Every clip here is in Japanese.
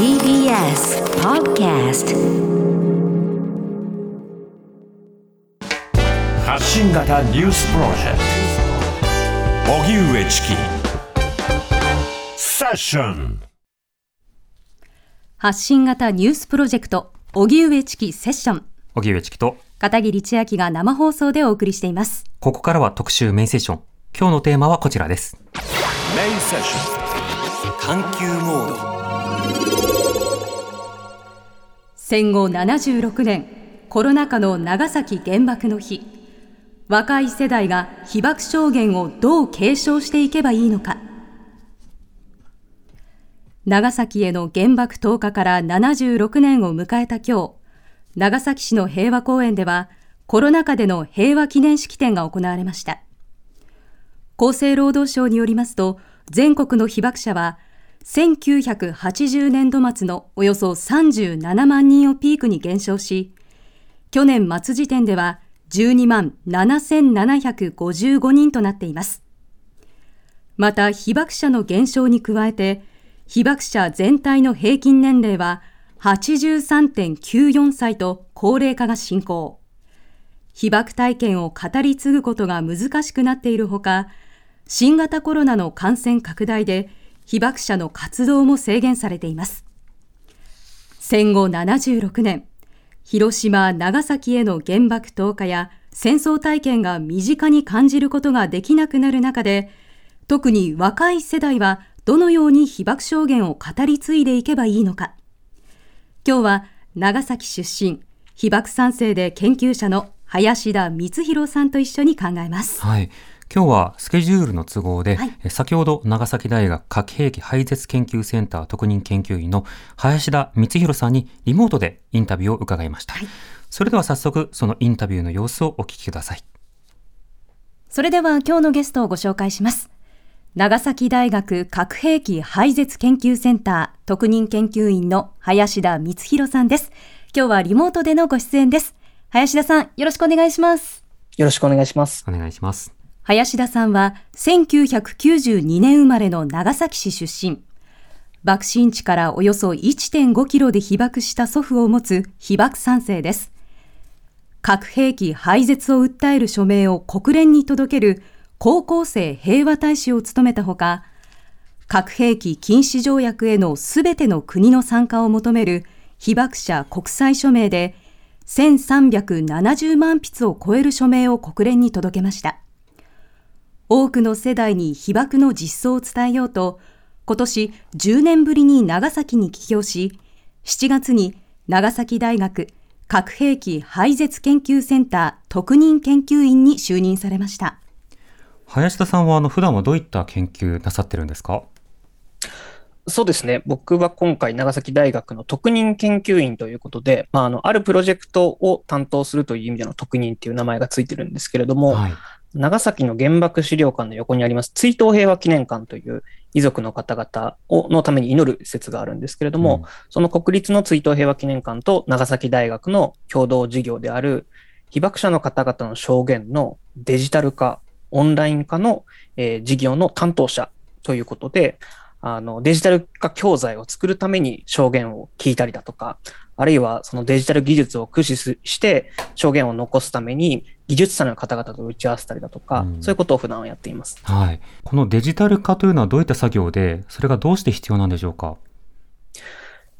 TBS Podcast 発信型ニュースプロジェクト。荻上チキ。セッション。発信型ニュースプロジェクト。荻上チキセッション。荻上チキと、片桐千秋が生放送でお送りしています。ここからは特集メインセッション。今日のテーマはこちらです。メインセッション。探求モード。戦後76年コロナ禍の長崎原爆の日。若い世代が被爆証言をどう継承していけばいいのか。長崎への原爆投下から76年を迎えた今日長崎市の平和公園ではコロナ禍での平和記念式典が行われました。厚生労働省によりますと全国の被爆者は1980年度末のおよそ37万人をピークに減少し去年末時点では12万7755人となっています。また被爆者の減少に加えて被爆者全体の平均年齢は83.94歳と高齢化が進行。被爆体験を語り継ぐことが難しくなっているほか新型コロナの感染拡大で被爆者の活動も制限されています。戦後76年広島、長崎への原爆投下や戦争体験が身近に感じることができなくなる中で特に若い世代はどのように被爆証言を語り継いでいけばいいのか。今日は長崎出身被爆三世で研究者の林田光弘さんと一緒に考えます。はい。今日はスケジュールの都合で、はいえ先ほど長崎大学核兵器廃絶研究センター特任研究員の林田光弘さんにリモートでインタビューを伺いました。それでは早速そのインタビューの様子をお聞きください。それでは今日のゲストをご紹介します。長崎大学核兵器廃絶研究センター特任研究員の林田光弘さんです。今日はリモートでのご出演です。林田さん、よろしくお願いします。よろしくお願いします。お願いします。林田さんは1992年生まれの長崎市出身。爆心地からおよそ1.5キロで被爆した祖父を持つ被爆三世です。核兵器廃絶を訴える署名を国連に届ける高校生平和大使を務めたほか、核兵器禁止条約へのすべての国の参加を求める被爆者国際署名で1370万筆を超える署名を国連に届けました。多くの世代に被爆の実相を伝えようと、今年10年ぶりに長崎に帰郷し、7月に長崎大学核兵器廃絶研究センター特任研究員に就任されました。林田さんはあの普段はどういった研究なさってるんですか？そうですね。僕は今回長崎大学の特任研究員ということで、まあ、あの、あるプロジェクトを担当するという意味での特任っていう名前がついてるんですけれども、はい。長崎の原爆資料館の横にあります追悼平和記念館という遺族の方々をのために祈る施設があるんですけれども、うん。その国立の追悼平和記念館と長崎大学の共同事業である被爆者の方々の証言のデジタル化、オンライン化の、えー事業の担当者ということで、あのデジタル化教材を作るために証言を聞いたりだとか、あるいはそのデジタル技術を駆使すして証言を残すために技術者の方々と打ち合わせたりだとか、うんそういうことを普段やっています。はい。このデジタル化というのはどういった作業で、それがどうして必要なんでしょうか？やっ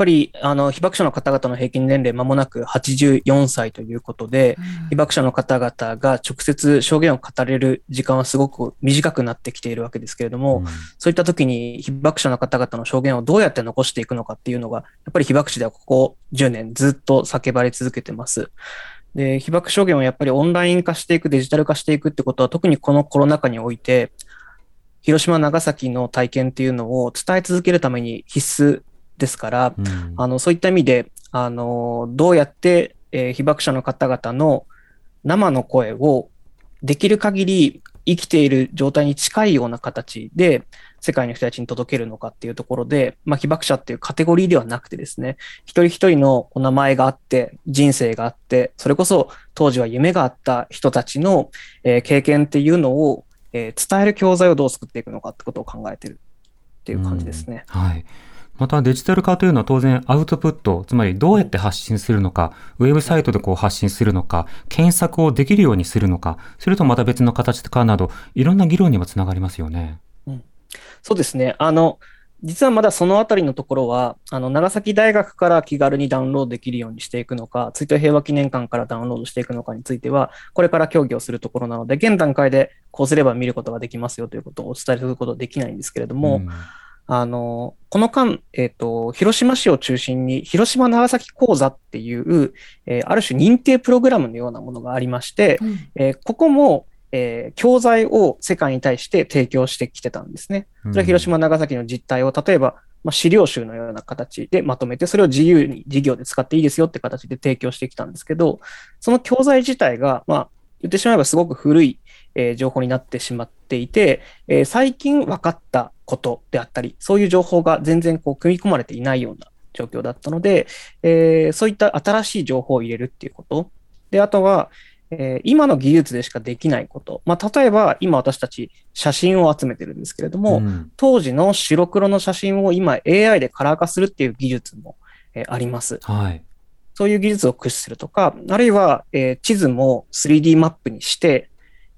ぱり、あの、被爆者の方々の平均年齢間もなく84歳ということで、被爆者の方々が直接証言を語れる時間はすごく短くなってきているわけですけれども、うんそういった時に被爆者の方々の証言をどうやって残していくのかっていうのが、やっぱり被爆地ではここ10年ずっと叫ばれ続けてます。で、被爆証言をやっぱりオンライン化していく、デジタル化していくってことは、特にこのコロナ禍において、広島、長崎の体験っていうのを伝え続けるために必須ですから、うん。あの、そういった意味で、あの、どうやって、えー被爆者の方々の生の声をできる限り生きている状態に近いような形で世界の人たちに届けるのかっていうところで、まあ、被爆者っていうカテゴリーではなくてですね、一人一人のお名前があって、人生があって、それこそ当時は夢があった人たちの、えー経験っていうのを、えー伝える教材をどう作っていくのかってことを考えてるっていう感じですね。はい。またデジタル化というのは当然アウトプット、つまりどうやって発信するのか、ウェブサイトでこう発信するのか、検索をできるようにするのか、それとまた別の形かなど、いろんな議論にもつながりますよね。そうですね。あの、実はまだそのあたりのところは、あの、長崎大学から気軽にダウンロードできるようにしていくのか、追悼平和記念館からダウンロードしていくのかについては、これから協議をするところなので、現段階でこうすれば見ることができますよということをお伝えすることはできないんですけれども、うんあの、この間、えっ、と、広島市を中心に、広島長崎講座っていう、えーある種認定プログラムのようなものがありまして、えーここも、えー教材を世界に対して提供してきてたんですね。それは広島、長崎の実態を、例えば、まあ、資料集のような形でまとめて、それを自由に事業で使っていいですよって形で提供してきたんですけど、その教材自体が、まあ、言ってしまえばすごく古い、えー情報になってしまっていて、えー最近分かったことであったり、そういう情報が全然こう組み込まれていないような状況だったので、えーそういった新しい情報を入れるっていうこと。で、あとは、えー今の技術でしかできないこと。まあ、例えば、今私たち写真を集めてるんですけれども、うん当時の白黒の写真を今 AI でカラー化するっていう技術も、えーあります。はい。そういう技術を駆使するとか、あるいは、えー地図も 3D マップにして、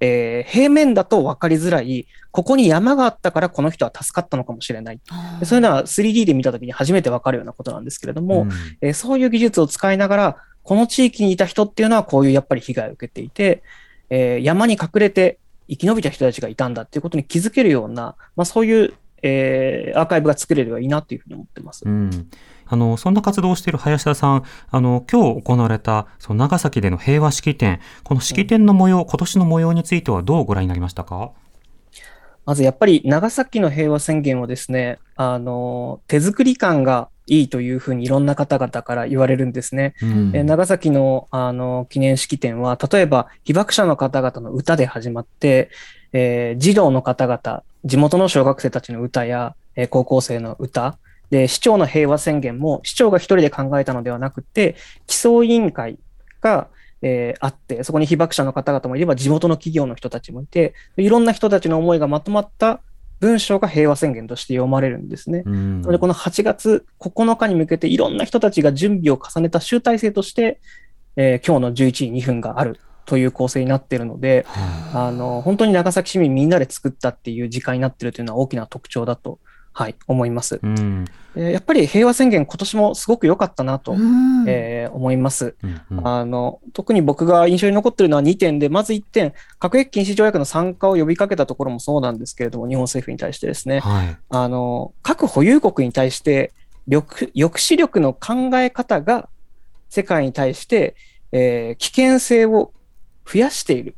えー平面だと分かりづらい、ここに山があったからこの人は助かったのかもしれない。でそういうのは 3D で見たときに初めて分かるようなことなんですけれども、んえーそういう技術を使いながら、この地域にいた人っていうのはこういうやっぱり被害を受けていて、えー山に隠れて生き延びた人たちがいたんだっていうことに気づけるような、まあ、そういう、えーアーカイブが作れればいいなっていうふうに思ってます。うん。あの、そんな活動をしている林田さん、あの、今日行われた、その長崎での平和式典、この式典の模様、今年の模様についてはどうご覧になりましたか？まずやっぱり長崎の平和宣言はですね、あの、手作り感がいいというふうにいろんな方々から言われるんですね。うんえー長崎のあの記念式典は、例えば被爆者の方々の歌で始まって、えー児童の方々、地元の小学生たちの歌や、えー高校生の歌、で、市長の平和宣言も市長が一人で考えたのではなくて、基礎委員会が、えーあって、そこに被爆者の方々もいれば地元の企業の人たちもいて、いろんな人たちの思いがまとまった文章が平和宣言として読まれるんですね。うんで、この8月9日に向けていろんな人たちが準備を重ねた集大成として、えー今日の11時2分があるという構成になっているので、はあの、本当に長崎市民みんなで作ったっていう時間になっているというのは大きな特徴だと、はい、思います。いうんえーやっぱり平和宣言今年もすごく良かったなと、うんえー思います。うんうんあの、特に僕が印象に残っているのは2点で、まず1点、核兵器禁止条約の参加を呼びかけたところもそうなんですけれども、日本政府に対してですね、はい。あの、核保有国に対して、抑抑止力の考え方が世界に対して、えー危険性を増やしている。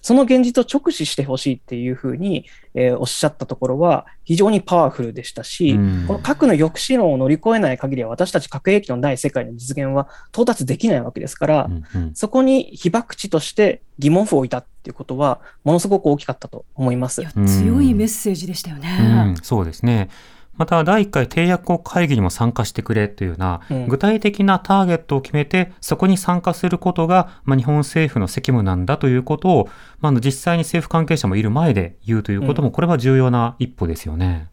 その現実を直視してほしいっていうふうに、えーおっしゃったところは非常にパワフルでしたし、うんこの核の抑止論を乗り越えない限りは私たち核兵器のない世界の実現は到達できないわけですから、うんうんそこに被爆地として疑問符を置いたっていうことはものすごく大きかったと思います。強いメッセージでしたよね。うん、そうですね。また、第1回締約国会議にも参加してくれというような、うん具体的なターゲットを決めて、そこに参加することが、まあ、日本政府の責務なんだということを、まあ実際に政府関係者もいる前で言うということも、これは重要な一歩ですよね。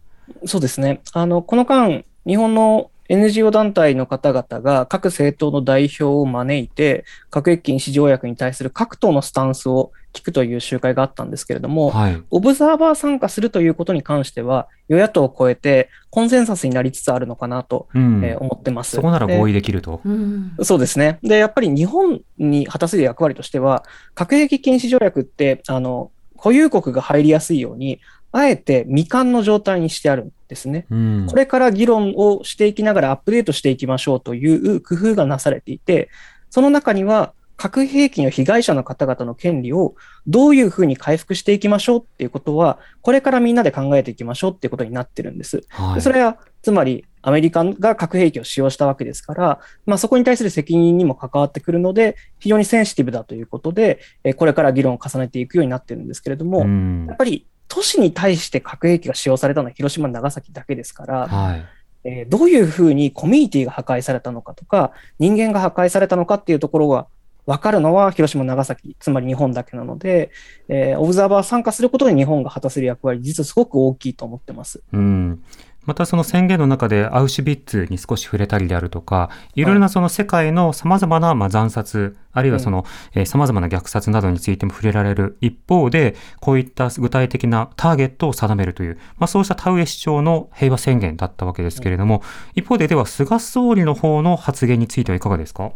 そうですね。あの、この間、日本の NGO 団体の方々が各政党の代表を招いて、核兵器禁止条約に対する各党のスタンスを聞くという集会があったんですけれども、はい。オブザーバー参加するということに関しては、与野党を超えてコンセンサスになりつつあるのかなと、うん。えー思ってます。そこなら合意意できると。うんそうですね。で、やっぱり日本に果たせる役割としては、核兵器禁止条約って、あの、保有国が入りやすいように、あえて未完の状態にしてあるんですね。うん。これから議論をしていきながらアップデートしていきましょうという工夫がなされていて、その中には核兵器の被害者の方々の権利をどういうふうに回復していきましょうっていうことは、これからみんなで考えていきましょうっていうことになってるんです。はい。でそれは、つまり、アメリカが核兵器を使用したわけですから、まあ、そこに対する責任にも関わってくるので、非常にセンシティブだということで、えーこれから議論を重ねていくようになってるんですけれども、うんやっぱり都市に対して核兵器が使用されたのは広島、長崎だけですから、はい。えーどういうふうにコミュニティが破壊されたのかとか、人間が破壊されたのかっていうところが分かるのは広島、長崎、つまり日本だけなので、えーオブザーバー参加することで日本が果たせる役割、実はすごく大きいと思ってます。うん。またその宣言の中でアウシュビッツに少し触れたりであるとか、い。ろいろなその世界の様々なまあ惨殺、あるいはその、えー様々な虐殺などについても触れられる一方で、こういった具体的なターゲットを定めるという、まあそうした田上市長の平和宣言だったわけですけれども、一方ででは菅総理の方の発言についてはいかがですか？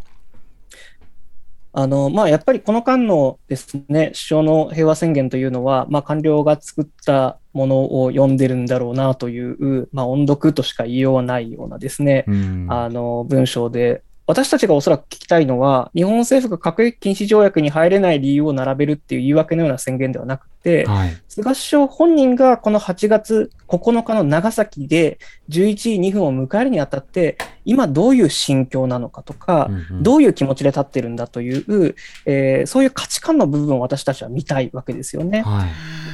あの、まあ、やっぱりこの間のですね、首相の平和宣言というのは、まあ、官僚が作ったものを読んでるんだろうなという、まあ、音読としか言いようがないようなですね、うん。あの、文章で、私たちがおそらく聞きたいのは、日本政府が核兵器禁止条約に入れない理由を並べるっていう言い訳のような宣言ではなくて、はい。菅首相本人がこの8月9日の長崎で11時2分を迎えるにあたって、今どういう心境なのかとか、うんうんどういう気持ちで立ってるんだという、えーそういう価値観の部分を私たちは見たいわけですよね。はい。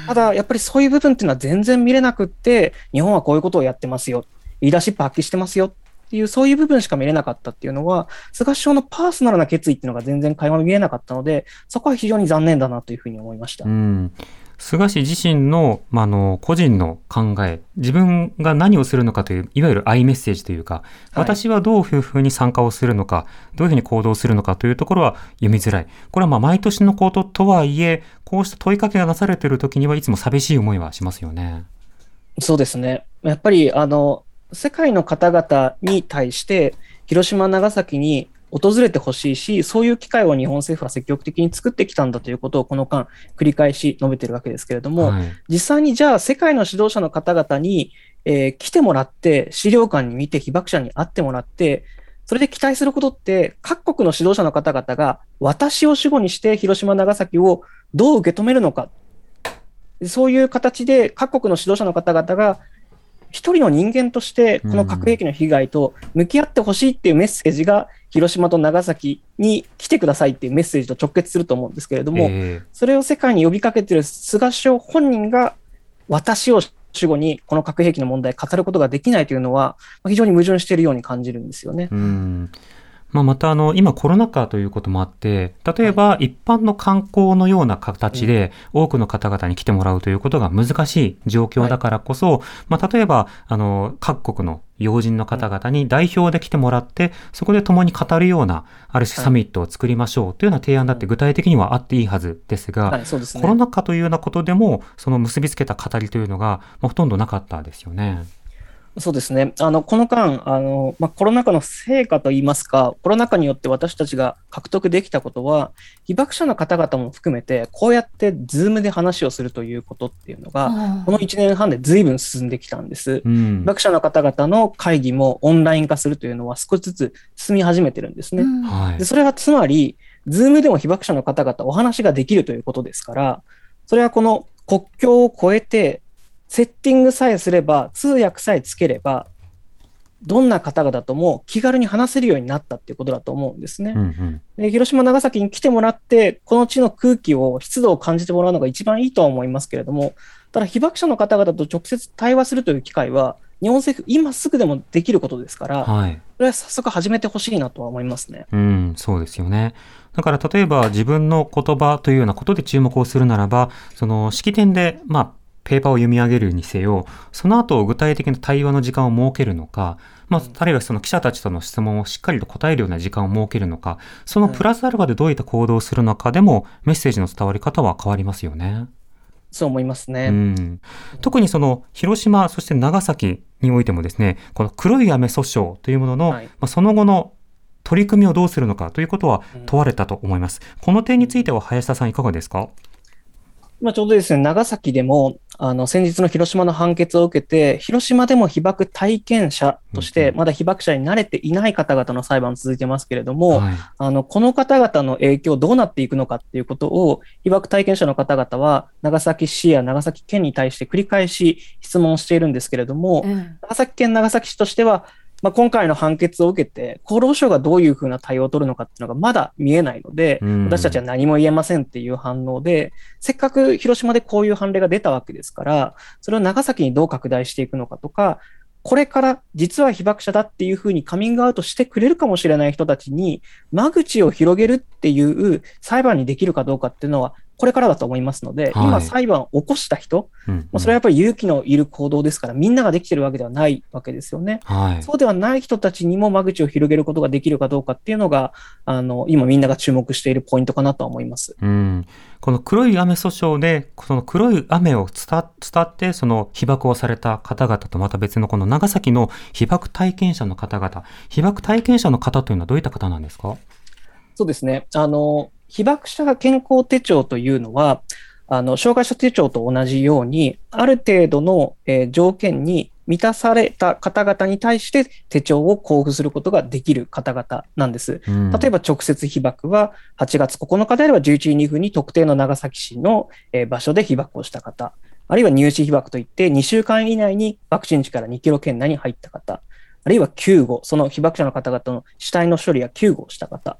ただ、やっぱりそういう部分っていうのは全然見れなくって、日本はこういうことをやってますよ、リーダーシップ発揮してますよっていう、そういう部分しか見れなかったっていうのは、菅首相のパーソナルな決意っていうのが全然垣間見えなかったので、そこは非常に残念だなというふうに思いました。うん、菅氏自身の,、まあ、あの個人の考え自分が何をするのかといういわゆるアイメッセージというか、私はどういうふうに参加をするのかどういうふうに行動するのかというところは読みづらいこれはまあ毎年のこととはいえこうした問いかけがなされている時にはいつも寂しい思いはしますよね。そうですね。やっぱり、あの、世界の方々に対して、広島、長崎に訪れてほしいし、そういう機会を日本政府は積極的に作ってきたんだということをこの間繰り返し述べているわけですけれども、はい実際にじゃあ世界の指導者の方々に、えー来てもらって、資料館に見て被爆者に会ってもらって、それで期待することって、各国の指導者の方々が私を主語にして広島、長崎をどう受け止めるのか。そういう形で各国の指導者の方々が一人の人間としてこの核兵器の被害と向き合ってほしいっていうメッセージが広島と長崎に来てくださいっていうメッセージと直結すると思うんですけれども、えそれを世界に呼びかけている菅首相本人が私を主語にこの核兵器の問題を語ることができないというのはまあ非常に矛盾しているように感じるんですよねまあ、またあの今コロナ禍ということもあって例えば一般の観光のような形で多くの方々に来てもらうということが難しい状況だからこそ、まあ、例えばあの各国の要人の方々に代表で来てもらってそこで共に語るようなある種サミットを作りましょうというような提案だって具体的にはあっていいはずですが、はい、そうですね。コロ。ナ禍というようなことでもその結びつけた語りというのが、まあ、ほとんどなかったですよね。そうですね。あの、この間、あの、まあ、コロナ禍の成果といいますか、コロナ禍によって私たちが獲得できたことは、被爆者の方々も含めて、こうやって Zoom で話をするということっていうのが、この1年半で随分進んできたんです。うん被爆者の方々の会議もオンライン化するというのは少しずつ進み始めてるんですね。はいで、それはつまり、 Zoom でも被爆者の方々お話ができるということですから、それはこの国境を越えて、セッティングさえすれば、通訳さえつければ、どんな方々とも気軽に話せるようになったっていうことだと思うんですね。うんうんで広島、長崎に来てもらって、この地の空気を、湿度を感じてもらうのが一番いいとは思いますけれども、ただ被爆者の方々と直接対話するという機会は、日本政府、今すぐでもできることですから、はいそれは早速始めてほしいなとは思いますね。うん、そうですよね。だから例えば自分の言葉というようなことで注目をするならば、その式典で、まあ、ペーパーを読み上げるにせよ、その後具体的な対話の時間を設けるのか、まあ、あるいはその記者たちとの質問をしっかりと答えるような時間を設けるのか、そのプラスアルファでどういった行動をするのかでも、メッセージの伝わり方は変わりますよね。そう思いますね。うん、特にその広島、そして長崎においてもですね、この黒い雨訴訟というものの、はいまあ、その後の取り組みをどうするのかということは問われたと思います。この点については林田さんいかがですか？まあ、ちょうどですね、長崎でも、あの、先日の広島の判決を受けて、広島でも被爆体験者として、うんまだ被爆者に慣れていない方々の裁判続いてますけれども、はい。あの、この方々の影響どうなっていくのかっていうことを、被爆体験者の方々は、長崎市や長崎県に対して繰り返し質問しているんですけれども、うん長崎県長崎市としては、まあ、今回の判決を受けて、厚労省がどういうふうな対応を取るのかっていうのがまだ見えないので、うん。私たちは何も言えませんっていう反応で、せっかく広島でこういう判例が出たわけですから、それを長崎にどう拡大していくのかとか、これから実は被爆者だっていうふうにカミングアウトしてくれるかもしれない人たちに、間口を広げるっていう裁判にできるかどうかっていうのは、これからだと思いますので、はい今裁判を起こした人、うんまあそれはやっぱり勇気のいる行動ですから、みんなができてるわけではないわけですよね。はい。そうではない人たちにも間口を広げることができるかどうかっていうのが、あの、今みんなが注目しているポイントかなとは思います。うん、この黒い雨訴訟で、その黒い雨を伝伝って、その被爆をされた方々とまた別のこの長崎の被爆体験者の方々、被爆体験者の方というのはどういった方なんですか？そうですね。あの、被爆者健康手帳というのは、あの、障害者手帳と同じように、ある程度の、えー条件に満たされた方々に対して手帳を交付することができる方々なんです。うん。例えば直接被爆は8月9日であれば11時2分に特定の長崎市のえー場所で被爆をした方、あるいは入試被爆といって2週間以内に爆心地から2キロ圏内に入った方、あるいは救護、その被爆者の方々の死体の処理や救護をした方、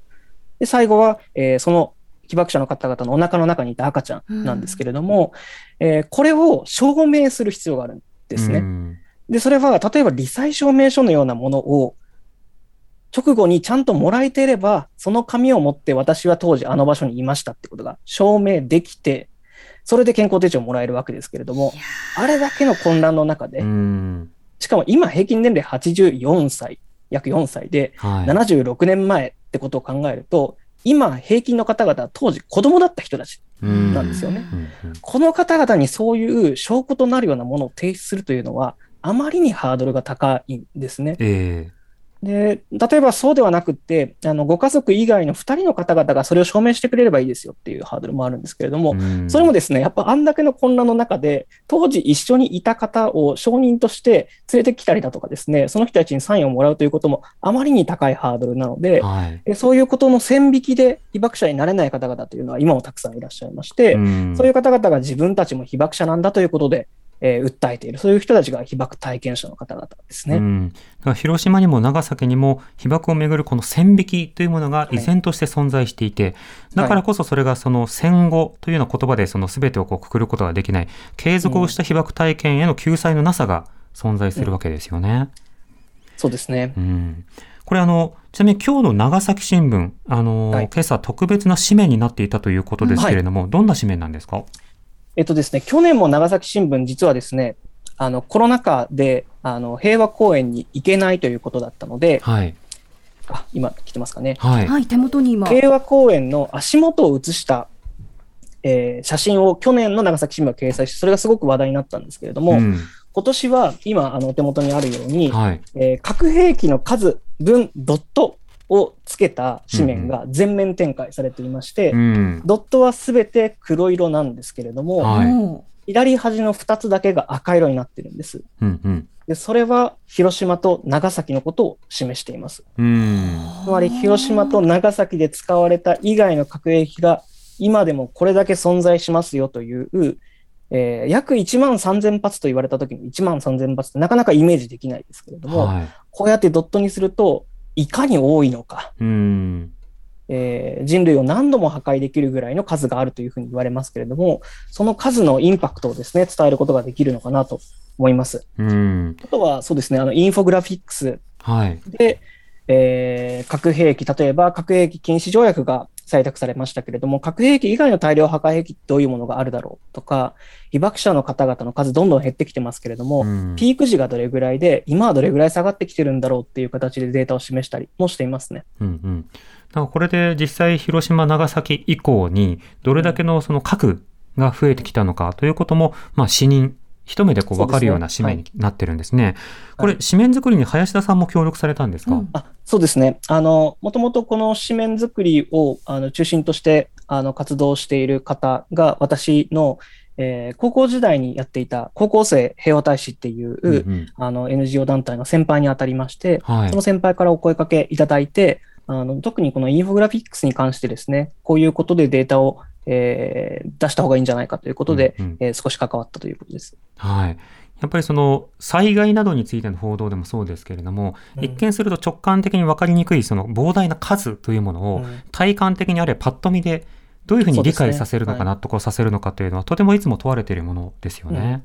で最後は、えーその被爆者の方々のお腹の中にいた赤ちゃんなんですけれども、えーこれを証明する必要があるんですね。うんで、それは、例えば、罹災証明書のようなものを、直後にちゃんともらえていれば、その紙を持って私は当時あの場所にいましたってことが証明できて、それで健康手帳をもらえるわけですけれども、あれだけの混乱の中でう、んしかも今平均年齢84歳、約4歳で、はい。76年前ってことを考えると、今平均の方々は当時子供だった人たちうんなんですよね。この方々にそういう証拠となるようなものを提出するというのは、あまりにハードルが高いんですね。えで、例えばそうではなくって、あの、ご家族以外の2人の方々がそれを証明してくれればいいですよっていうハードルもあるんですけれども、うんそれもですね、やっぱあんだけの混乱の中で、当時一緒にいた方を証人として連れてきたりだとかですね、その人たちにサインをもらうということもあまりに高いハードルなので、はい。えそういうことの線引きで被爆者になれない方々というのは今もたくさんいらっしゃいまして、んそういう方々が自分たちも被爆者なんだということで、えー訴えている、そういう人たちが被爆体験者の方々ですね。うん、広島にも長崎にも被爆をめぐるこの線引きというものが依然として存在していて、だからこそそれがその戦後というような言葉でその全てをこうくくることができない。継続をした被爆体験への救済のなさが存在するわけですよね。そうですね。うん。これあの、ちなみに今日の長崎新聞、あの、はい。今朝特別な紙面になっていたということですけれども、どんな紙面なんですか？えっとですね、去年も長崎新聞、実はですね、あの、コロナ禍で、あの、平和公園に行けないということだったので、はい。あ、今来てますかね。はい。はい、手元に今。平和公園の足元を写した、えー写真を去年の長崎新聞が掲載して、それがすごく話題になったんですけれども、うん今年は今、あの、お手元にあるように、はい。えー核兵器の数分ドットをつけた紙面が全面展開されていまして、うん。ドットはすべて黒色なんですけれども、はいも左端の2つだけが赤色になってるんです。うんうん。で、それは広島と長崎のことを示しています。うん。つまり広島と長崎で使われた以外の核兵器が今でもこれだけ存在しますよという、えー約1万3000発と言われた時に1万3000発ってなかなかイメージできないですけれども、はい。こうやってドットにするといかに多いのか、うん。えー人類を何度も破壊できるぐらいの数があるというふうに言われますけれども、その数のインパクトをですね、伝えることができるのかなと思います。うん。あとは、そうですね、あの、インフォグラフィックスはい。で、えー核兵器、例えば核兵器禁止条約が採択されましたけれども、核兵器以外の大量破壊兵器どういうものがあるだろうとか、被爆者の方々の数どんどん減ってきてますけれども、うんピーク時がどれぐらいで、今はどれぐらい下がってきてるんだろうっていう形でデータを示したりもしていますね。うんうん。だからこれで実際広島、長崎以降にどれだけのその核が増えてきたのかということも、まあ、死人、一目でこう分かるような紙面になってるんですね。これ、はい紙面作りに林田さんも協力されたんですか、うんあそうですね。あの、もともとこの紙面作りをあの中心としてあの活動している方が私の、えー高校時代にやっていた高校生平和大使っていう、うんうんあの NGO 団体の先輩に当たりまして、はいその。先輩からお声かけいただいて、あの特にこのインフォグラフィックスに関してですね、こういうことでデータを、えー出した方がいいんじゃないかということで、うんうんえー少し関わったということです。はい。やっぱりその災害などについての報道でもそうですけれども、うん一見すると直感的に分かりにくいその膨大な数というものをうん体感的にあれパッと見でどういうふうに理解させるのか、納得をさせるのかというのはとてもいつも問われているものですよね。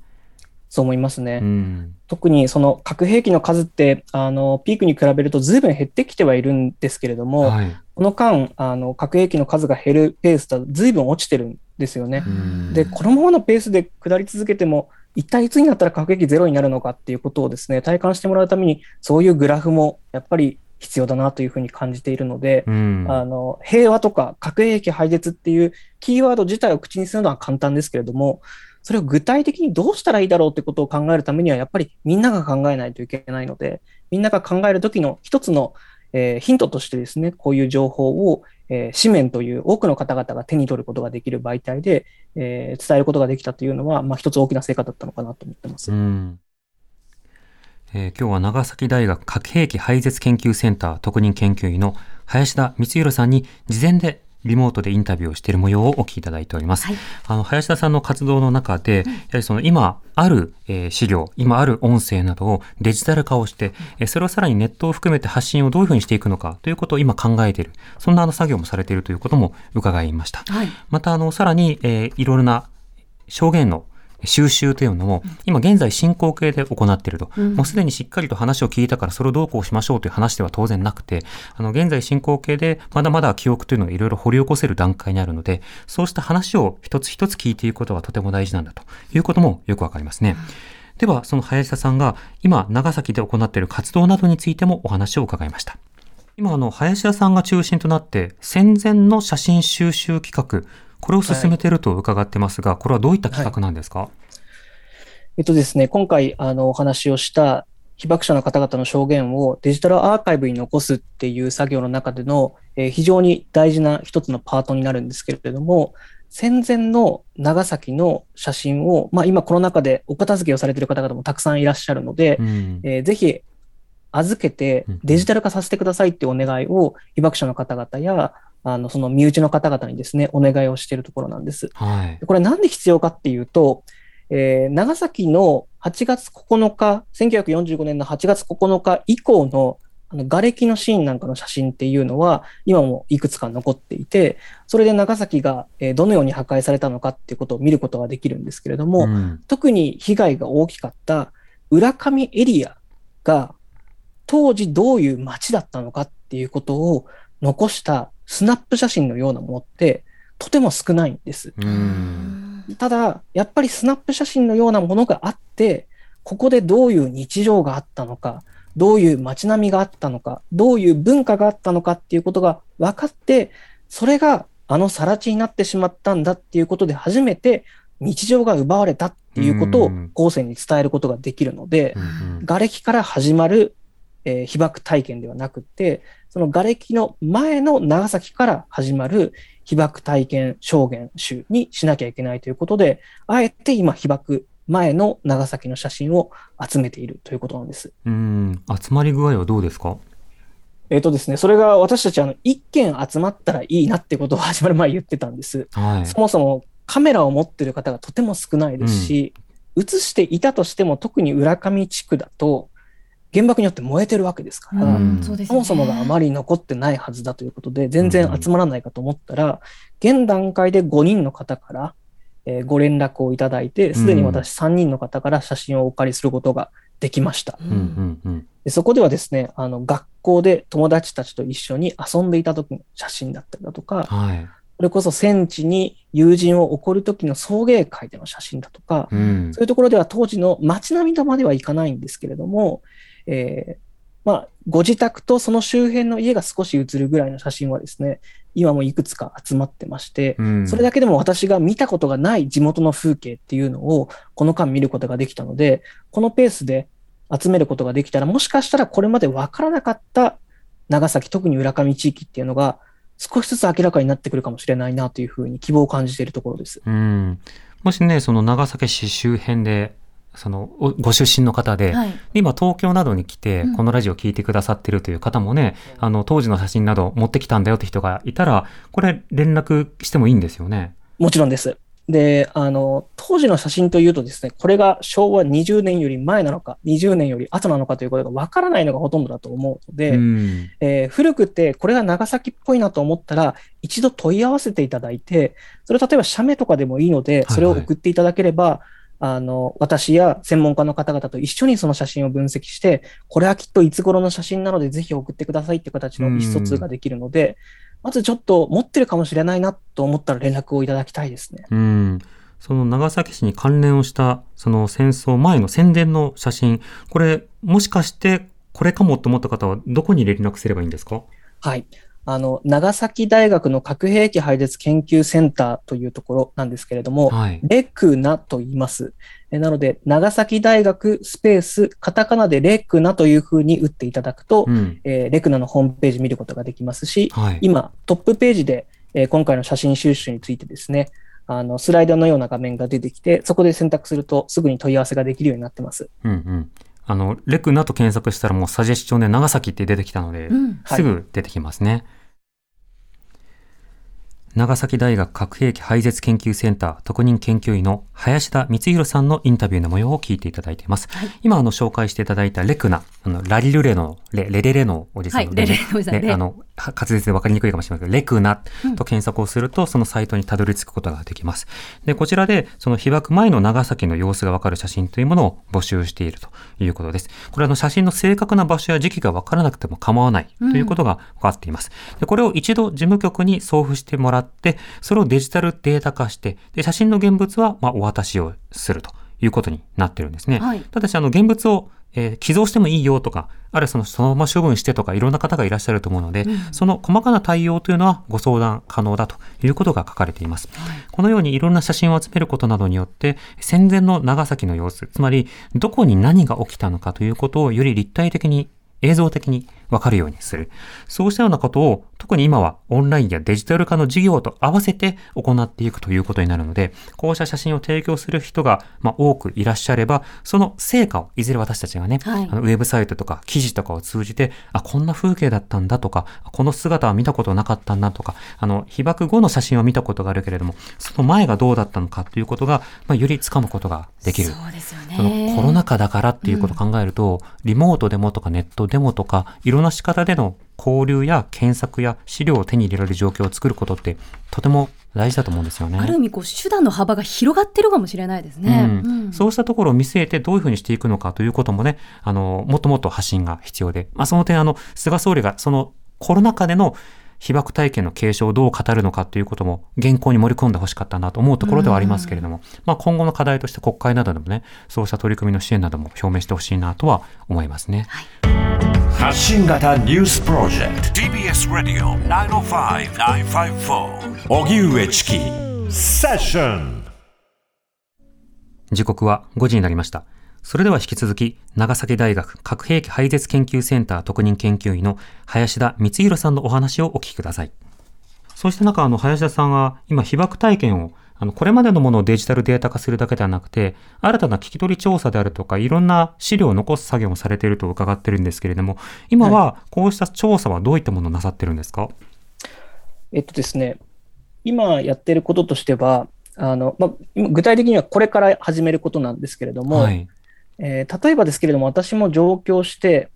そう思いますね。うん。特にその核兵器の数って、あの、ピークに比べると随分減ってきてはいるんですけれども、はい。この間、あの、核兵器の数が減るペースとは随分落ちてるんですよね。うんで、このままのペースで下り続けても、一体いつになったら核兵器ゼロになるのかっていうことをですね、体感してもらうために、そういうグラフもやっぱり必要だなというふうに感じているので、うんあの、平和とか核兵器廃絶っていうキーワード自体を口にするのは簡単ですけれども、それを具体的にどうしたらいいだろうってことを考えるためには、やっぱりみんなが考えないといけないので、みんなが考えるときの一つの、えーヒントとしてですね、こういう情報を、えー紙面という多くの方々が手に取ることができる媒体で、えー伝えることができたというのは、まあ一つ大きな成果だったのかなと思ってます。うんえー今日は長崎大学核兵器廃絶研究センター特任研究員の林田光弘さんに事前でリモートでインタビューをしている模様をお聞きいただいております。はいあの林田さんの活動の中で、やはりその今ある、えー資料、今ある音声などをデジタル化をして、えーそれをさらにネットを含めて発信をどういうふうにしていくのかということを今考えている、そんなあの作業もされているということも伺いました。はい。また、あの、さらに、えーいろいろな証言の収集というのも、今現在進行形で行っていると。うんもうすでにしっかりと話を聞いたからそれをどうこうしましょうという話では当然なくて、あの、現在進行形でまだまだ記憶というのがいろいろ掘り起こせる段階にあるので、そうした話を一つ一つ聞いていくことがとても大事なんだということもよくわかりますね。では、その林田さんが今長崎で行っている活動などについてもお話を伺いました。今、あの、林田さんが中心となって、戦前の写真収集企画、これを進めていると伺ってますが、これはどういった企画なんですか、えっとですね、今回あのお話をした被爆者の方々の証言をデジタルアーカイブに残すっていう作業の中での、えー非常に大事な一つのパートになるんですけれども、戦前の長崎の写真を、まあ、今コロナ禍でお片付けをされている方々もたくさんいらっしゃるので、うん。えーぜひ預けてうんデジタル化させてくださいっていうお願いを被爆者の方々やあのその身内の方々にですね、お願いをしているところなんです。はい。これなんで必要かっていうと、えー長崎の8月9日、1945年の8月9日以降のあの瓦礫のシーンなんかの写真っていうのは、今もいくつか残っていて、それで長崎がえーどのように破壊されたのかっていうことを見ることができるんですけれども、ん特に被害が大きかった浦上エリアが当時どういう街だったのかっていうことを残したスナップ写真のようなものってとても少ないんです。うん。ただ、やっぱりスナップ写真のようなものがあって、ここでどういう日常があったのか、どういう街並みがあったのか、どういう文化があったのかっていうことが分かって、それがあの更地になってしまったんだっていうことで初めて日常が奪われたっていうことをうん後世に伝えることができるので、うん瓦礫から始まる、えー被爆体験ではなくて、その瓦礫の前の長崎から始まる被爆体験証言集にしなきゃいけないということで、あえて今被爆前の長崎の写真を集めているということなんです。うん。集まり具合はどうですか？えっ、とですね、それが私たちあの一件集まったらいいなってことを始まる前言ってたんです。はい。そもそもカメラを持ってる方がとても少ないですし、映していたとしても特に浦上地区だと原爆によって燃えてるわけですから、うん。そもそもがあまり残ってないはずだということで、全然集まらないかと思ったら、現段階で5人の方から、えーご連絡をいただいて、すでに私3人の方から写真をお借りすることができました。でそこではですね、あの学校で友達たちと一緒に遊んでいた時の写真だったりだとか、うん。はい。それこそ戦地に友人を送る時の送迎会での写真だとか、うん。そういうところでは当時の街並みとまではいかないんですけれども、えーまあ、ご自宅とその周辺の家が少し写るぐらいの写真はですね、今もいくつか集まってまして、うんそれだけでも私が見たことがない地元の風景っていうのをこの間見ることができたので、このペースで集めることができたら、もしかしたらこれまでわからなかった長崎、特に浦上地域っていうのが少しずつ明らかになってくるかもしれないなというふうに希望を感じているところです。うん。もしね、その長崎市周辺で、その、おご出身の方で、はい。今東京などに来てうんこのラジオ聞いてくださってるという方もね、あの当時の写真など持ってきたんだよって人がいたらこれ連絡してもいいんですよね。もちろんです。で、あの、当時の写真というとですね、これが昭和20年より前なのか、20年より後なのかということがわからないのがほとんどだと思うので、うんえー古くてこれが長崎っぽいなと思ったら、一度問い合わせていただいて、それ例えば写メとかでもいいので、はいそれを送っていただければ、あの、私や専門家の方々と一緒にその写真を分析して、これはきっといつ頃の写真なのでぜひ送ってくださいって形の意思疎通ができるので、まずちょっと持ってるかもしれないなと思ったら連絡をいただきたいですね。うん。その長崎市に関連をした、その戦争前の戦前の写真、これ、もしかして、これかもと思った方は、どこに連絡すればいいんですか？はい。あの、長崎大学の核兵器廃絶研究センターというところなんですけれども、はい。レクナと言います。えなので、長崎大学スペース、カタカナでレクナというふうに打っていただくと、うん。えーレクナのホームページ見ることができますし、はい。今、トップページで、えー今回の写真収集についてですね、あの、スライドのような画面が出てきて、そこで選択するとすぐに問い合わせができるようになってます。うんうん。あの、レクナと検索したらもうサジェスチョンで長崎って出てきたので、うん。はいすぐ出てきますね。長崎大学核兵器廃絶研究センター特任研究員の林田光弘さんのインタビューの模様を聞いていただいています。はい今あの紹介していただいたレクナ、あのラリルレのレレレレのおじさんのはいレレレあのは滑舌で分かりにくいかもしれませんけど、レクナと検索をすると、そのサイトにたどり着くことができます。で、こちらでその被爆前の長崎の様子が分かる写真というものを募集しているということです。これあの写真の正確な場所や時期が分からなくても構わないということが分かっています。でこれを一度事務局に送付してもらって、それをデジタルデータ化して、で写真の現物はまあお渡しをするということになってるんですね。はいただし、あの、現物を、えー寄贈してもいいよとか、あるいはその、そのまま処分してとか、いろんな方がいらっしゃると思うので、その細かな対応というのはご相談可能だということが書かれています。このようにいろんな写真を集めることなどによって、戦前の長崎の様子、つまり、どこに何が起きたのかということをより立体的に、映像的にわかるようにする。そうしたようなことを、特に今はオンラインやデジタル化の事業と合わせて行っていくということになるので、こうした写真を提供する人が、まあ、多くいらっしゃれば、その成果をいずれ私たちがね、はいあのウェブサイトとか記事とかを通じて、あ、こんな風景だったんだとか、この姿は見たことなかったんだとか、あの、被爆後の写真を見たことがあるけれども、その前がどうだったのかということが、まあ、よりつかむことができる。そうですよそのね。コロナ禍だからっていうことを考えると、リモートでもとかネットでもとか、いろんな仕方での交流や検索や資料を手に入れられる状況を作ることって、とても大事だと思うんですよね。ある意味こう手段の幅が広がってるかもしれないですね。うんうんそうしたところを見据えてどういうふうにしていくのかということもね、あの、もっともっと発信が必要で、まあ、その点、あの、菅総理がそのコロナ禍での被爆体験の継承をどう語るのかということも原稿に盛り込んでほしかったなと思うところではありますけれども、まあ、今後の課題として国会などでもね、そうした取り組みの支援なども表明してほしいなとは思いますね。発信型ニュースプロジェクト。TBS ラディオ905-954おぎゅうえちきセッション時刻は5時になりました。それでは引き続き、長崎大学核兵器廃絶研究センター特任研究員の林田光弘さんのお話をお聞きください。そうした中、あの、林田さんは今、被爆体験を、あの、これまでのものをデジタルデータ化するだけではなくて、新たな聞き取り調査であるとか、いろんな資料を残す作業もされていると伺ってるんですけれども、今は、こうした調査はどういったものをなさってるんですか？えっとですね、今やってることとしては、あの、まあ、今具体的にはこれから始めることなんですけれども、はい。えー例えばですけれども、私も上京して、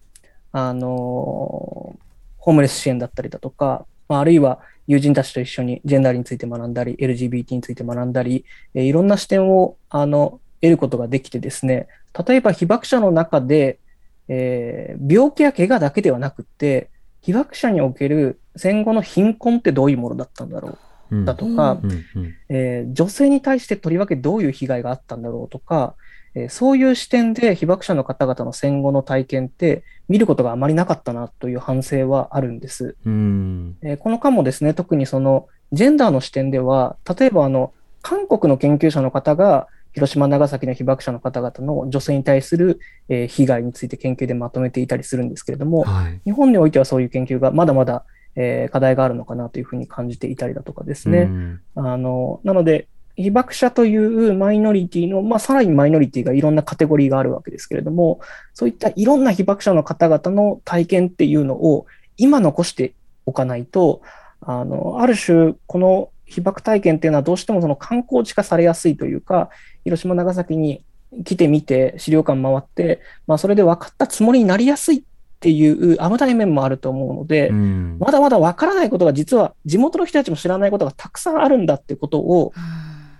あのーホームレス支援だったりだとか、まあ、あるいは友人たちと一緒にジェンダーについて学んだり、LGBT について学んだり、えーいろんな視点をあの得ることができてですね、例えば被爆者の中で、えー病気や怪我だけではなくって、被爆者における戦後の貧困ってどういうものだったんだろうん。うだとか、うんうん。えー女性に対してとりわけどういう被害があったんだろうとか、えーそういう視点で被爆者の方々の戦後の体験って見ることがあまりなかったなという反省はあるんです。うん。えーこの間もですね、特にそのジェンダーの視点では、例えばあの韓国の研究者の方が広島、長崎の被爆者の方々の女性に対する、えー被害について研究でまとめていたりするんですけれども、はい。日本においてはそういう研究がまだまだ、えー課題があるのかなというふうに感じていたりだとかですね。うんあの、なので、被爆者というマイノリティの、まあ、さらにマイノリティがいろんなカテゴリーがあるわけですけれども、そういったいろんな被爆者の方々の体験っていうのを今残しておかないと、あの、ある種、この被爆体験っていうのはどうしてもその観光地化されやすいというか、広島、長崎に来てみて、資料館回って、まあ、それで分かったつもりになりやすいっていう危ない面もあると思うので、うん。まだまだわからないことが実は地元の人たちも知らないことがたくさんあるんだってことを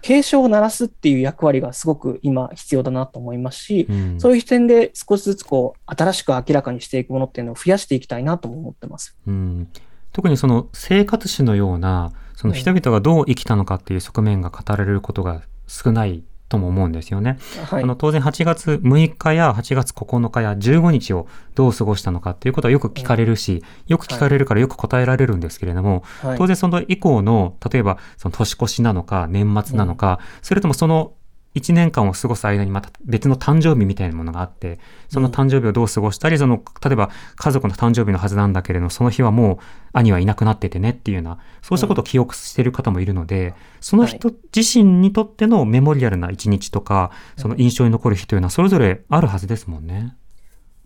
警鐘を鳴らすっていう役割がすごく今必要だなと思いますし、うん。そういう視点で少しずつこう新しく明らかにしていくものっていうのを増やしていきたいなとも思ってます。うん。特にその生活史のような、その人々がどう生きたのかっていう側面が語られることが少ないとも思うんですよね。はい。あの当然8月6日や8月9日や15日をどう過ごしたのかっていうことはよく聞かれるし、よく聞かれるからよく答えられるんですけれども、はい。当然その以降の、例えばその年越しなのか年末なのか、それともその1年間を過ごす間にまた別の誕生日みたいなものがあって、その誕生日をどう過ごしたり、その、例えば家族の誕生日のはずなんだけれども、その日はもう兄はいなくなっててねっていうような、そうしたことを記憶している方もいるので、その人自身にとってのメモリアルな一日とか、その印象に残る日というのはそれぞれあるはずですもんね。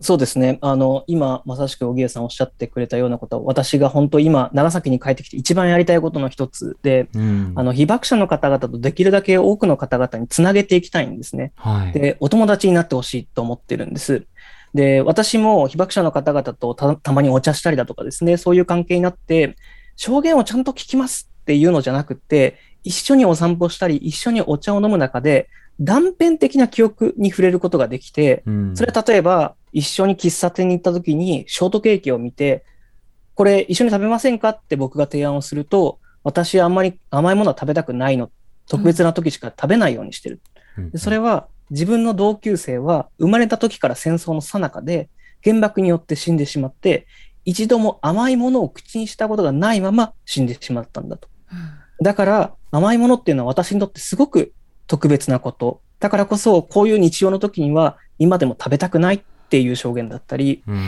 そうですね。あの、今、まさしく小木さんおっしゃってくれたようなことは、私が本当今、長崎に帰ってきて一番やりたいことの一つで、うん。あの、被爆者の方々とできるだけ多くの方々につなげていきたいんですね。はい。で、お友達になってほしいと思ってるんです。で、私も被爆者の方々とたたまにお茶したりだとかですね、そういう関係になって、証言をちゃんと聞きますっていうのじゃなくて、一緒にお散歩したり、一緒にお茶を飲む中で、断片的な記憶に触れることができて、うんそれ例えば、一緒に喫茶店に行った時に、ショートケーキを見て、これ一緒に食べませんかって僕が提案をすると、私はあんまり甘いものは食べたくないの。特別な時しか食べないようにしてる。うんでそれは自分の同級生は生まれた時から戦争の最中で原爆によって死んでしまって、一度も甘いものを口にしたことがないまま死んでしまったんだと。だから甘いものっていうのは私にとってすごく特別なこと。だからこそこういう日常の時には今でも食べたくないっていう証言だったり、うん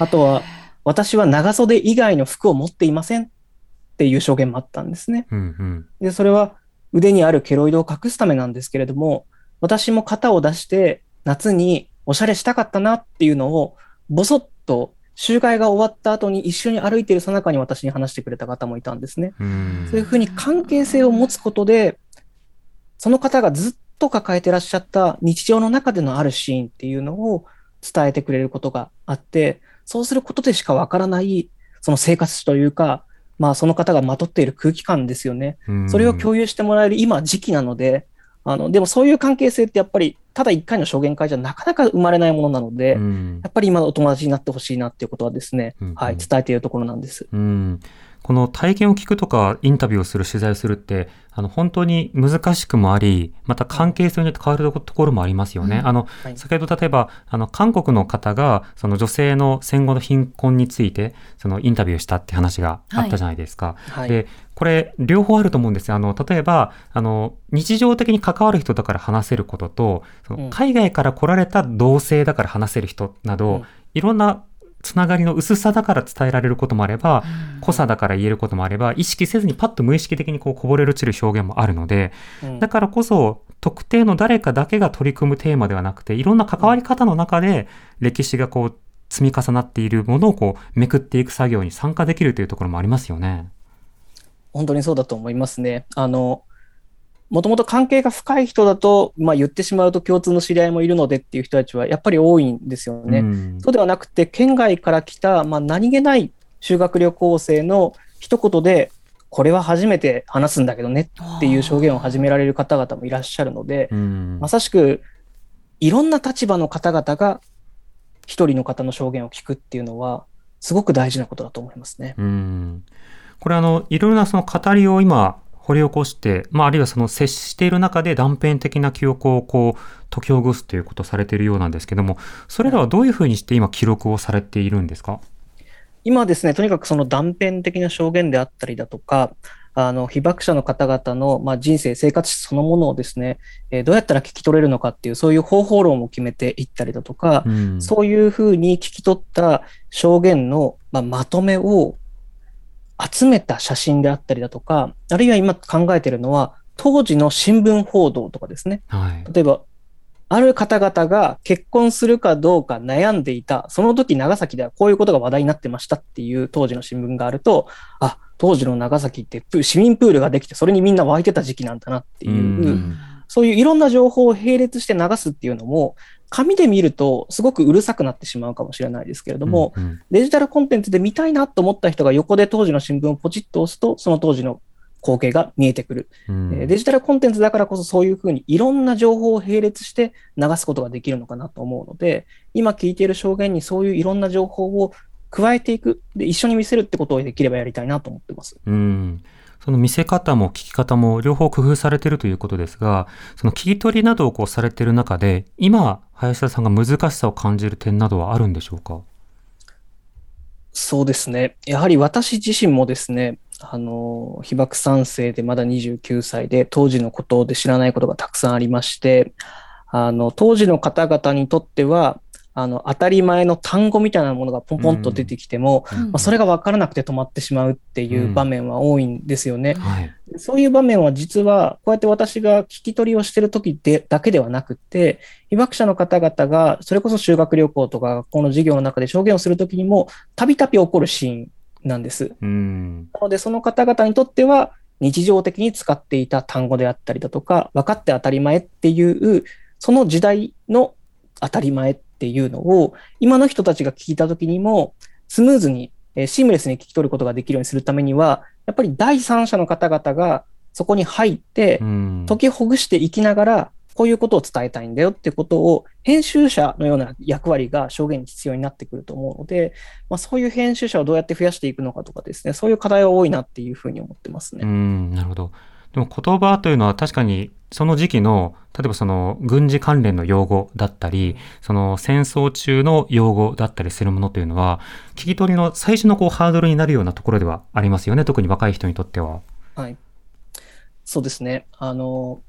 あとは私は長袖以外の服を持っていませんっていう証言もあったんですね。うんうんで、それは腕にあるケロイドを隠すためなんですけれども、私も肩を出して夏におしゃれしたかったなっていうのを、ぼそっと集会が終わった後に一緒に歩いているさなかに私に話してくれた方もいたんですね。うんそういうふうに関係性を持つことで、その方がずっと抱えてらっしゃった日常の中でのあるシーンっていうのを伝えてくれることがあって、そうすることでしかわからない、その生活史というか、まあその方がまとっている空気感ですよね。うんそれを共有してもらえる今時期なので、あの、でもそういう関係性ってやっぱり、ただ一回の証言会じゃなかなか生まれないものなので、うんやっぱり今お友達になってほしいなっていうことはですね、うんはい、伝えているところなんです。うん、この体験を聞くとかインタビューをする取材をするってあの本当に難しくもありまた関係性によって変わるところもありますよね。うんあのはい先ほど例えばあの韓国の方がその女性の戦後の貧困についてそのインタビューしたって話があったじゃないですか。はい。でこれ両方あると思うんですよ。あの例えばあの日常的に関わる人だから話せることとそのうん海外から来られた同性だから話せる人など、うんいろんなつながりの薄さだから伝えられることもあれば、濃さだから言えることもあれば、意識せずにパッと無意識的にこうこぼれ落ちる表現もあるので、うんだからこそ特定の誰かだけが取り組むテーマではなくて、いろんな関わり方の中で歴史がこう積み重なっているものをこうめくっていく作業に参加できるというところもありますよね。本当にそうだと思いますね。あの、もともと関係が深い人だと、まあ言ってしまうと共通の知り合いもいるのでっていう人たちはやっぱり多いんですよね。うんそうではなくて、県外から来た、まあ、何気ない修学旅行生の一言で、これは初めて話すんだけどねっていう証言を始められる方々もいらっしゃるので、うんまさしくいろんな立場の方々が一人の方の証言を聞くっていうのは、すごく大事なことだと思いますね。うんこれあの、いろいろなその語りを今掘り起こして、まああるいはその接している中で断片的な記憶をこう解きほぐすということをされているようなんですけども、それらはどういうふうにして今記録をされているんですか？今はですね、とにかくその断片的な証言であったりだとか、あの、被爆者の方々の、まあ、人生、生活史そのものをですね、えーどうやったら聞き取れるのかっていう、そういう方法論を決めていったりだとか、うん。そういうふうに聞き取った証言の、まあ、まとめを集めた写真であったりだとか、あるいは今考えているのは、当時の新聞報道とかですね。はい。例えば、ある方々が結婚するかどうか悩んでいた、その時長崎ではこういうことが話題になってましたっていう当時の新聞があると、あ、当時の長崎ってプ市民プールができて、それにみんな湧いてた時期なんだなっていう、うんそういういろんな情報を並列して流すっていうのも、紙で見るとすごくうるさくなってしまうかもしれないですけれども、うんうんデジタルコンテンツで見たいなと思った人が横で当時の新聞をポチッと押すと、その当時の光景が見えてくる。うんえーデジタルコンテンツだからこそそういうふうにいろんな情報を並列して流すことができるのかなと思うので、今聞いている証言にそういういろんな情報を加えていく、で、一緒に見せるってことをできればやりたいなと思ってます。うん。その見せ方も聞き方も両方工夫されているということですが、その聞き取りなどをこうされている中で、今、林田さんが難しさを感じる点などはあるんでしょうか？そうですね。やはり私自身もですね、あの、被爆三世でまだ29歳で、当時のことで知らないことがたくさんありまして、あの、当時の方々にとっては、あの、当たり前の単語みたいなものがポンポンと出てきても、うんまあ、それが分からなくて止まってしまうっていう場面は多いんですよね。はい。そういう場面は実は、こうやって私が聞き取りをしている時でだけではなくて、被爆者の方々が、それこそ修学旅行とか学校の授業の中で証言をするときにも、たびたび起こるシーンなんです。うん。なので、その方々にとっては、日常的に使っていた単語であったりだとか、分かって当たり前っていう、その時代の当たり前っていうのを、今の人たちが聞いたときにも、スムーズに、えーシームレスに聞き取ることができるようにするためには、やっぱり第三者の方々がそこに入ってう、ん。解きほぐしていきながら、こういうことを伝えたいんだよってことを、編集者のような役割が証言に必要になってくると思うので、まあ、そういう編集者をどうやって増やしていくのかとかですね、そういう課題は多いなっていうふうに思ってますね。うん、なるほど。でも言葉というのは確かにその時期の、例えばその軍事関連の用語だったり、その戦争中の用語だったりするものというのは、聞き取りの最初のこうハードルになるようなところではありますよね。特に若い人にとっては。はい。そうですね。あの、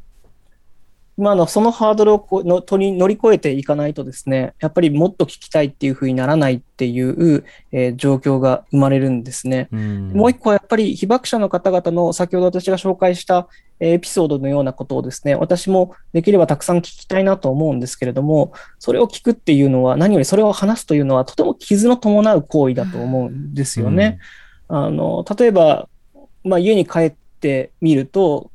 今のそのハードルをこうの取り乗り越えていかないとですね、やっぱりもっと聞きたいっていうふうにならないっていう、えー状況が生まれるんですね。うんもう一個はやっぱり被爆者の方々の先ほど私が紹介したえーエピソードのようなことをですね、私もできればたくさん聞きたいなと思うんですけれども、それを聞くっていうのは、何よりそれを話すというのはとても傷の伴う行為だと思うんですよね。あの、例えば、まあ、家に帰ってみると、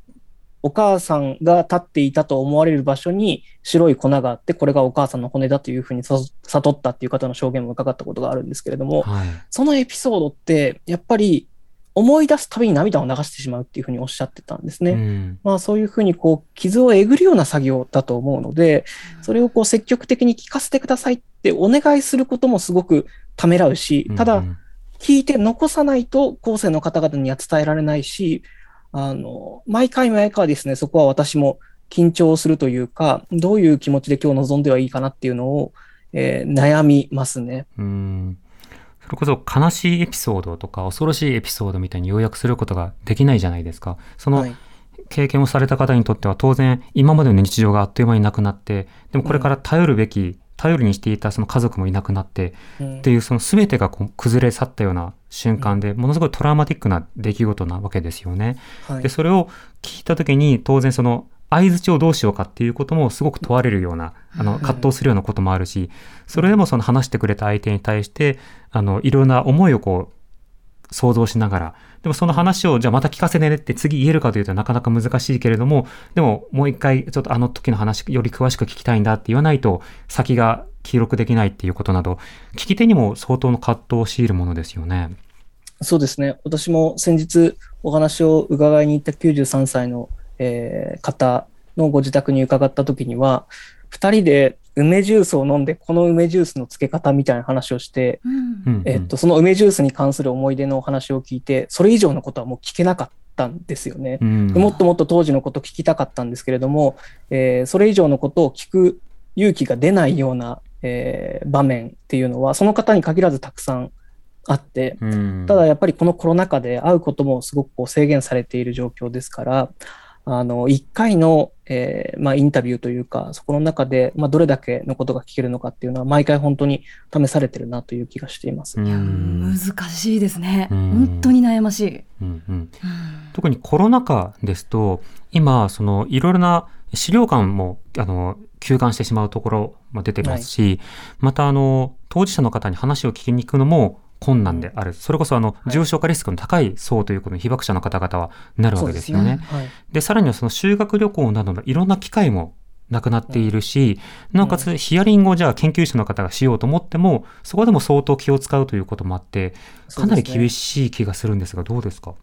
お母さんが立っていたと思われる場所に白い粉があって、これがお母さんの骨だというふうにさ悟ったっていう方の証言も伺ったことがあるんですけれども、はい。そのエピソードって、やっぱり思い出すたびに涙を流してしまうっていうふうにおっしゃってたんですね。うんまあそういうふうにこう傷をえぐるような作業だと思うので、それをこう積極的に聞かせてくださいってお願いすることもすごくためらうし、ただうん聞いて残さないと後世の方々には伝えられないし、あの、毎回毎回ですね、そこは私も緊張するというか、どういう気持ちで今日臨んではいいかなっていうのを、えー悩みますね。うんそれこそ悲しいエピソードとか恐ろしいエピソードみたいに要約することができないじゃないですか。そのはい経験をされた方にとっては当然今までの日常があっという間になくなって、でもこれから頼るべき、頼りにしていたその家族もいなくなってうん。っていうその全てがこう崩れ去ったような瞬間でものすごいトラウマティックな出来事なわけですよね。はい。でそれを聞いた時に当然その相づちをどうしようかっていうこともすごく問われるようなあの葛藤するようなこともあるしそれでもその話してくれた相手に対してあのいろんな思いをこう想像しながらでもその話をじゃあまた聞かせてねって次言えるかというとなかなか難しいけれどもでももう一回ちょっとあの時の話より詳しく聞きたいんだって言わないと先が記録できないっていうことなど聞き手にも相当の葛藤を強いるものですよね。そうですね。私も先日お話を伺いに行った93歳の、えー方のご自宅に伺った時には、二人で梅ジュースを飲んで、この梅ジュースの漬け方みたいな話をして、うん。うん。えっと、その梅ジュースに関する思い出のお話を聞いて、それ以上のことはもう聞けなかったんですよね。うん。もっともっと当時のこと聞きたかったんですけれども、えーそれ以上のことを聞く勇気が出ないような、えー場面っていうのは、その方に限らずたくさんあって、うん。ただやっぱりこのコロナ禍で会うこともすごくこう制限されている状況ですから、あの、一回の、えーまあ、インタビューというか、そこの中で、まあ、どれだけのことが聞けるのかっていうのは、毎回本当に試されてるなという気がしています。いやうん難しいですね。うん本当に悩ましい。うんうん特にコロナ禍ですと今そのいろいろな資料館もあの休館してしまうところも出てますし、またあの当事者の方に話を聞きに行くのも困難である、それこそあのい重症化リスクの高い層ということに被爆者の方々はなるわけですよね。はい。でさらにはその修学旅行などのいろんな機会もなくなっているし、なおかつヒアリングをじゃあ研究者の方がしようと思ってもそこでも相当気を使うということもあってかなり厳い。しい気がするんですがどうですか？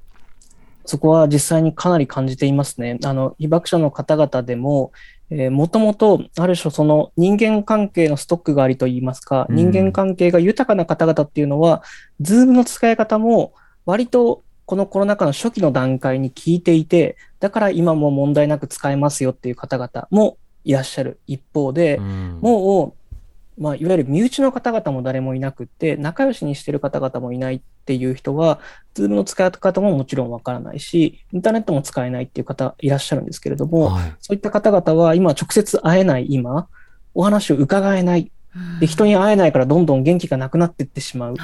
そこは実際にかなり感じていますね。あの、被爆者の方々でも、えー、もともと、ある種その人間関係のストックがありといいますか、うん、人間関係が豊かな方々っていうのは、ズームの使い方も割とこのコロナ禍の初期の段階に聞いていて、だから今も問題なく使えますよっていう方々もいらっしゃる一方で、うん、もうまあ、いわゆる身内の方々も誰もいなくって、仲良しにしてる方々もいないっていう人は、ズームの使い方ももちろんわからないし、インターネットも使えないっていう方いらっしゃるんですけれども、はい、そういった方々は今直接会えない今、お話を伺えない。で人に会えないからどんどん元気がなくなっていってしまう。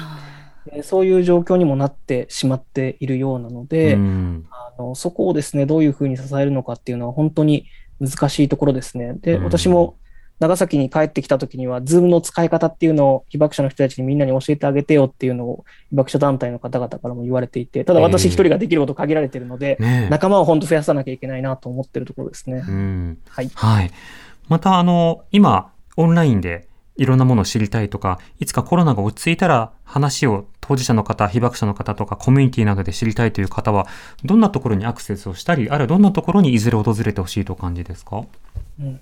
そういう状況にもなってしまっているようなので、あのそこをですね、どういうふうに支えるのかっていうのは本当に難しいところですね。で、私も長崎に帰ってきた時には、ズームの使い方っていうのを被爆者の人たちにみんなに教えてあげてよっていうのを被爆者団体の方々からも言われていて、ただ私一人ができること限られているので、えーね、仲間を本当増やさなきゃいけないなと思ってるところですね。はい。はい。また、あの、今、オンラインでいろんなものを知りたいとか、いつかコロナが落ち着いたら話を当事者の方、被爆者の方とかコミュニティなどで知りたいという方は、どんなところにアクセスをしたり、あるいはどんなところにいずれ訪れてほしいとお感じですか、うん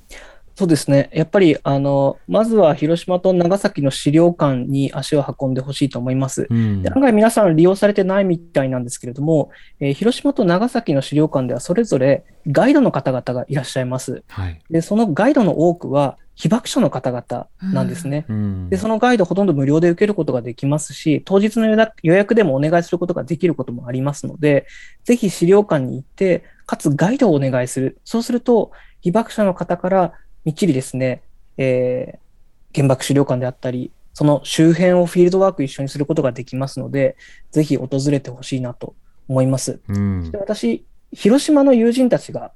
そうですね。やっぱり、あの、まずは広島と長崎の資料館に足を運んでほしいと思います。うん、で案外皆さん利用されてないみたいなんですけれども、えー、広島と長崎の資料館ではそれぞれガイドの方々がいらっしゃいます。はい、で、そのガイドの多くは被爆者の方々なんですね、うん、で。そのガイドほとんど無料で受けることができますし、当日の予約でもお願いすることができることもありますので、ぜひ資料館に行って、かつガイドをお願いする。そうすると、被爆者の方からみっちりですね、えー、原爆資料館であったり、その周辺をフィールドワーク一緒にすることができますので、ぜひ訪れてほしいなと思います。うん、で私、広島の友人たちが、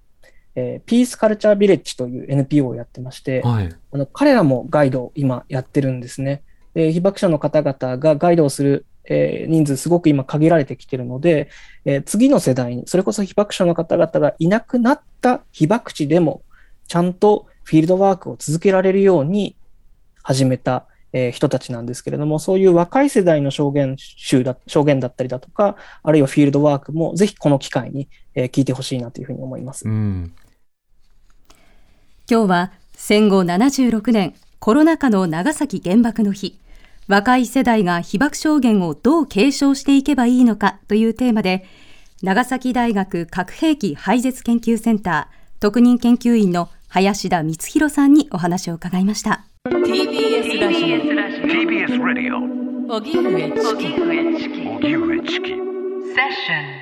えー、ピースカルチャービレッジという NPO をやってまして、はい、あの彼らもガイドを今やってるんですね。で被爆者の方々がガイドをする、えー、人数すごく今限られてきてるので、えー、次の世代に、それこそ被爆者の方々がいなくなった被爆地でも、ちゃんとフィールドワークを続けられるように始めた、えー、人たちなんですけれども、そういう若い世代の証言集だ、証言だったりだとか、あるいはフィールドワークもぜひこの機会に、えー、聞いてほしいなというふうに思います。うん、今日は戦後76年コロナ禍の長崎原爆の日。若い世代が被爆証言をどう継承していけばいいのかというテーマで、長崎大学核兵器廃絶研究センター特任研究員の林田光弘さんにお話を伺いました。TBS ラジオ TBS ラジオ荻上チキ。荻上チキ。セッション